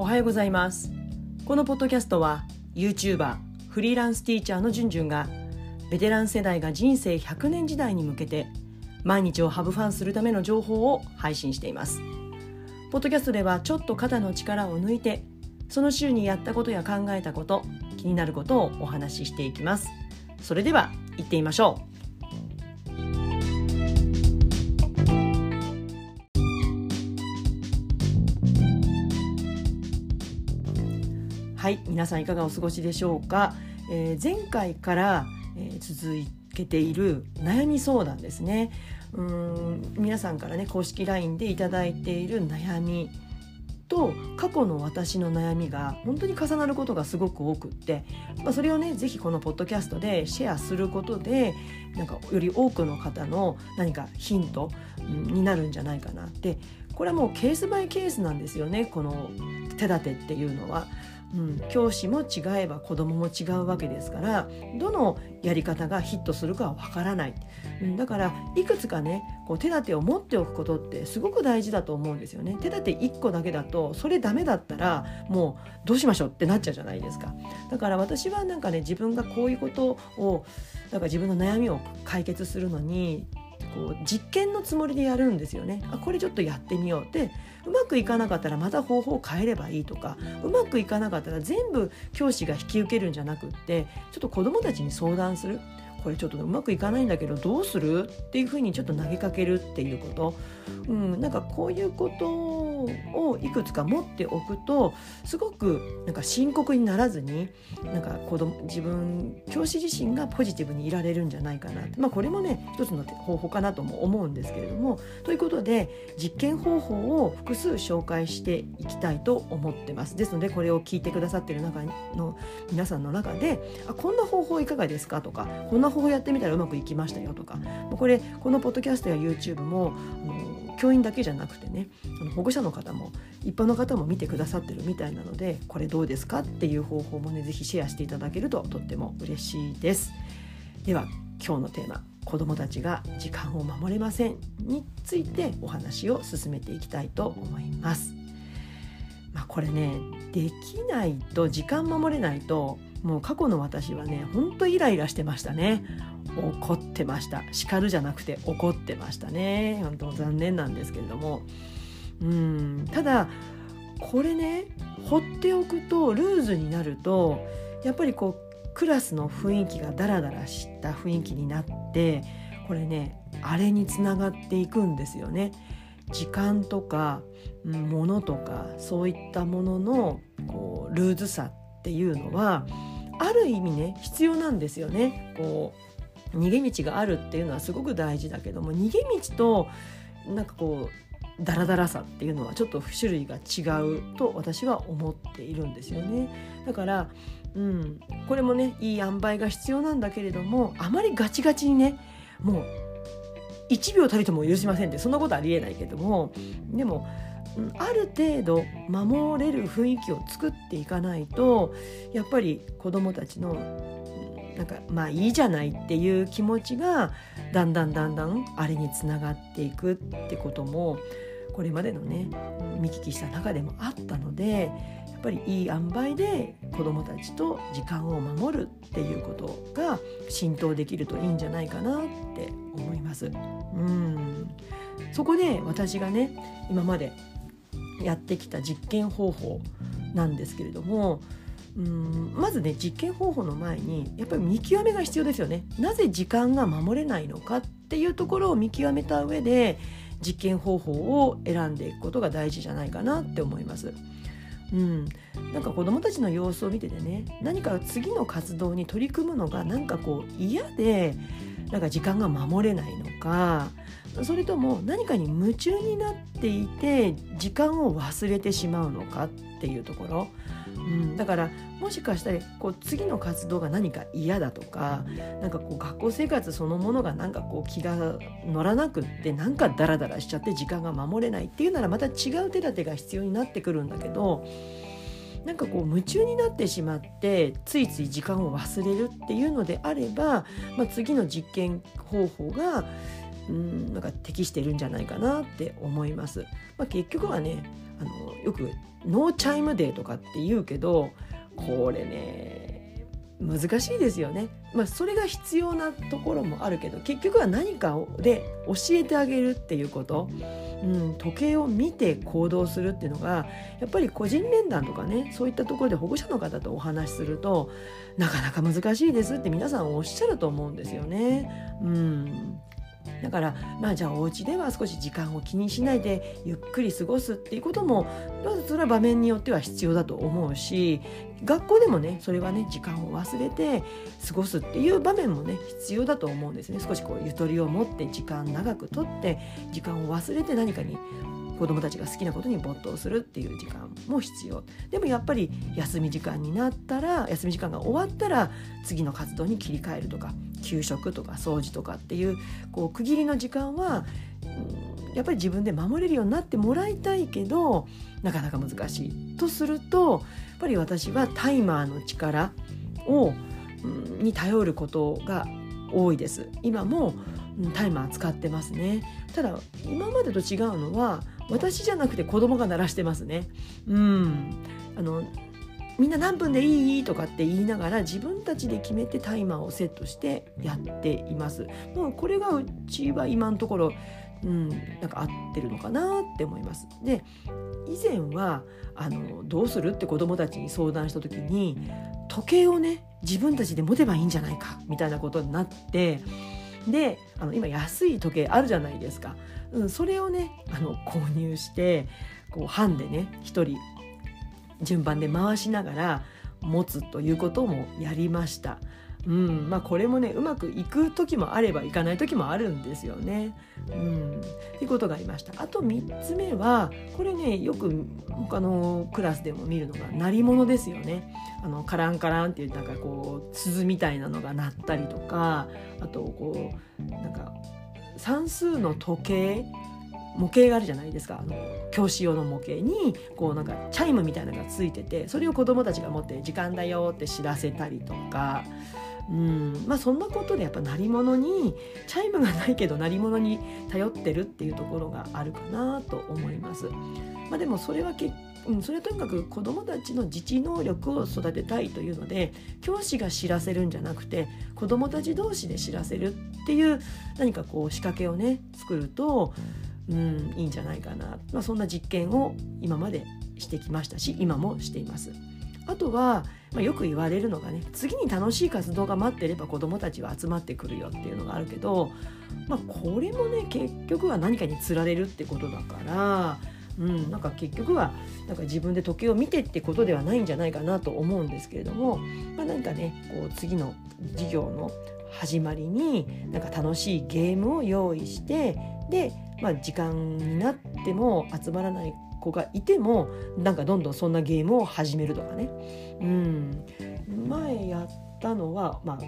おはようございます。このポッドキャストは YouTuber フリーランスティーチャーのじゅんじゅんがベテラン世代が人生100年時代に向けて毎日をハブファンするための情報を配信しています。ポッドキャストではちょっと肩の力を抜いてその週にやったことや考えたこと気になることをお話ししていきます。それでは行ってみましょう。はい皆さんいかがお過ごしでしょうか、えー、前回から、えー、続けている悩み相談ですね。うん皆さんからね公式 LINE で頂いている悩みと過去の私の悩みが本当に重なることがすごく多くって、まあ、それをね是非このポッドキャストでシェアすることでなんかより多くの方の何かヒントになるんじゃないかなって。これはもうケースバイケースなんですよねこの手立てっていうのは。うん、教師も違えば子どもも違うわけですからどのやり方がヒットするかはわからない、うん、だからいくつかねこう手立てを持っておくことってすごく大事だと思うんですよね。手立て1個だけだとそれダメだったらもうどうしましょうってなっちゃうじゃないですか。だから私はなんかね自分がこういうことをなんか自分の悩みを解決するのにこう実験のつもりでやるんですよね。あこれちょっとやってみようって。うまくいかなかったらまた方法を変えればいいとか。うまくいかなかったら全部教師が引き受けるんじゃなくってちょっと子どもたちに相談する。これちょっとうまくいかないんだけどどうする？っていうふうにちょっと投げかけるっていうこと、うん、なんかこういうことをいくつか持っておくとすごくなんか深刻にならずになんか子供自分教師自身がポジティブにいられるんじゃないかなまあこれもね一つの方法かなとも思うんですけれども。ということで実験方法を複数紹介していきたいと思ってます。ですのでこれを聞いてくださってる中の皆さんの中であこんな方法いかがですか？とかこんな方法やってみたらうまくいきましたよとかこれこのポッドキャストや YouTube も教員だけじゃなくてね保護者の方も一般の方も見てくださってるみたいなのでこれどうですかっていう方法もね是非シェアしていただけるととっても嬉しいです。では今日のテーマ子どもたちが時間を守れませんについてお話を進めていきたいと思います。まあ、これねできないと時間守れないともう過去の私はねほんとイライラしてましたね。怒ってました。叱るじゃなくて怒ってましたね。本当残念なんですけれども。うん。ただこれね放っておくとルーズになるとやっぱりこうクラスの雰囲気がダラダラした雰囲気になってこれねあれにつながっていくんですよね。時間とか物とかそういったもののこうルーズさっていうのはある意味ね必要なんですよね。こう逃げ道があるっていうのはすごく大事だけども逃げ道となんかこうダラダラさっていうのはちょっと種類が違うと私は思っているんですよね。だから、うん、これもねいい塩梅が必要なんだけれどもあまりガチガチにねもう1秒たりとも許しませんってそんなことありえないけどもでもある程度守れる雰囲気を作っていかないとやっぱり子どもたちのなんかまあいいじゃないっていう気持ちがだんだんだんだんあれにつながっていくってこともこれまでのね見聞きした中でもあったのでやっぱりいい塩梅で子どもたちと時間を守るっていうことが浸透できるといいんじゃないかなって思います。うんそこで私がね今までやってきた実験方法なんですけれどもうんまずね実験方法の前にやっぱり見極めが必要ですよね。なぜ時間が守れないのかっていうところを見極めた上で実験方法を選んでいくことが大事じゃないかなって思います。うん、なんか子どもたちの様子を見ててね何か次の活動に取り組むのがなんかこう嫌でなんか時間が守れないのかそれとも何かに夢中になっていて時間を忘れてしまうのかっていうところ、うん、だからもしかしたらこう次の活動が何か嫌だとかなんかこう学校生活そのものがなんかこう気が乗らなくってなんかダラダラしちゃって時間が守れないっていうならまた違う手立てが必要になってくるんだけどなんかこう夢中になってしまってついつい時間を忘れるっていうのであれば、まあ、次の実験方法がうんなんか適してるんじゃないかなって思います。まあ、結局はねあのよくノーチャイムデーとかって言うけどこれね難しいですよね。まあ、それが必要なところもあるけど結局は何かで教えてあげるっていうこと。うん、時計を見て行動するっていうのがやっぱり個人面談とかねそういったところで保護者の方とお話しするとなかなか難しいですって皆さんおっしゃると思うんですよね。うんだからまあじゃあお家では少し時間を気にしないでゆっくり過ごすっていうこともまずそれは場面によっては必要だと思うし学校でもねそれはね時間を忘れて過ごすっていう場面もね必要だと思うんですね。少しこうゆとりを持って時間長くとって時間を忘れて何かに子どもたちが好きなことに没頭するっていう時間も必要。でもやっぱり休み時間になったら休み時間が終わったら次の活動に切り替えるとか給食とか掃除とかっていうこう区切りの時間は、やっぱり自分で守れるようになってもらいたいけどなかなか難しいとするとやっぱり私はタイマーの力を、に頼ることが多いです。今もタイマー使ってますね。ただ今までと違うのは私じゃなくて子供が鳴らしてますね。うん。あのみんな何分でいい？とかって言いながら自分たちで決めてタイマーをセットしてやっています。もうこれがうちは今のところうん、なんか合ってるのかなって思います。で以前はあのどうするって子どもたちに相談した時に時計をね自分たちで持てばいいんじゃないかみたいなことになってであの今安い時計あるじゃないですか、うん、それをねあの購入してこう班でね1人順番で回しながら持つということもやりました。うんまあ、これもねうまくいく時もあればいかない時もあるんですよね。うん、っていうことがありました。あと3つ目はこれねよく他のクラスでも見るのが鳴り物ですよね。あのカランカランっていうなんかこう鈴みたいなのが鳴ったりとかあとこうなんか算数の時計模型があるじゃないですかあの教師用の模型にこうなんかチャイムみたいなのがついててそれを子どもたちが持って「時間だよ」って知らせたりとか。うんまあ、そんなことでやっぱ鳴り物にチャイムがないけど鳴り物に頼ってるっていうところがあるかなと思います。まあ、でもそれはけ、うん、それはとにかく子どもたちの自治能力を育てたいというので教師が知らせるんじゃなくて子どもたち同士で知らせるっていう何かこう仕掛けをね作るとうんいいんじゃないかな、まあ、そんな実験を今までしてきましたし今もしています。あとは、まあ、よく言われるのがね次に楽しい活動が待ってれば子どもたちは集まってくるよっていうのがあるけど、まあ、これもね結局は何かにつられるってことだから、うん、なんか結局はなんか自分で時計を見てってことではないんじゃないかなと思うんですけれども、まあ、何かねこう次の授業の始まりになんか楽しいゲームを用意してでまあ、時間になっても集まらない子がいてもなんかどんどんそんなゲームを始めるとかね。うん、前やったのは、まあ、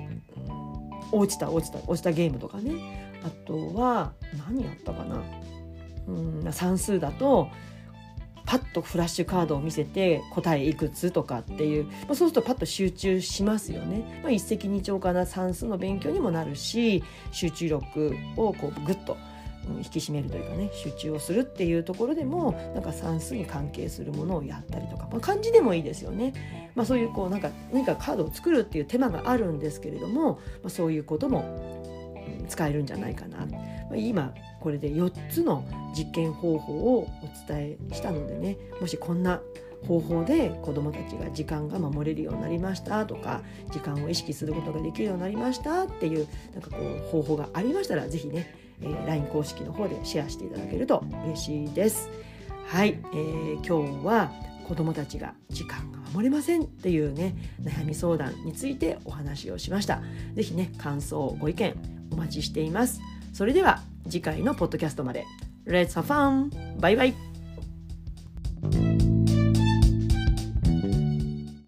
落ちた落ちた落ちたゲームとかね。あとは何やったかな、うん、算数だとパッとフラッシュカードを見せて答えいくつとかっていう、まあ、そうするとパッと集中しますよね。まあ、一石二鳥かな。算数の勉強にもなるし集中力をこうグッと引き締めるというかね集中をするっていうところでもなんか算数に関係するものをやったりとか、まあ、漢字でもいいですよね、まあ、そういうこうなんか何かカードを作るっていう手間があるんですけれども、まあ、そういうことも使えるんじゃないかな、まあ、今これで4つの実験方法をお伝えしたのでねもしこんな方法で子どもたちが時間が守れるようになりましたとか時間を意識することができるようになりましたっていうなんかこう方法がありましたら是非ねえー、LINE 公式の方でシェアしていただけると嬉しいです。はい、えー、今日は子どもたちが時間が守れませんっていうね悩み相談についてお話をしました。ぜひね感想ご意見お待ちしています。それでは次回のポッドキャストまで Let's have fun! バイバイ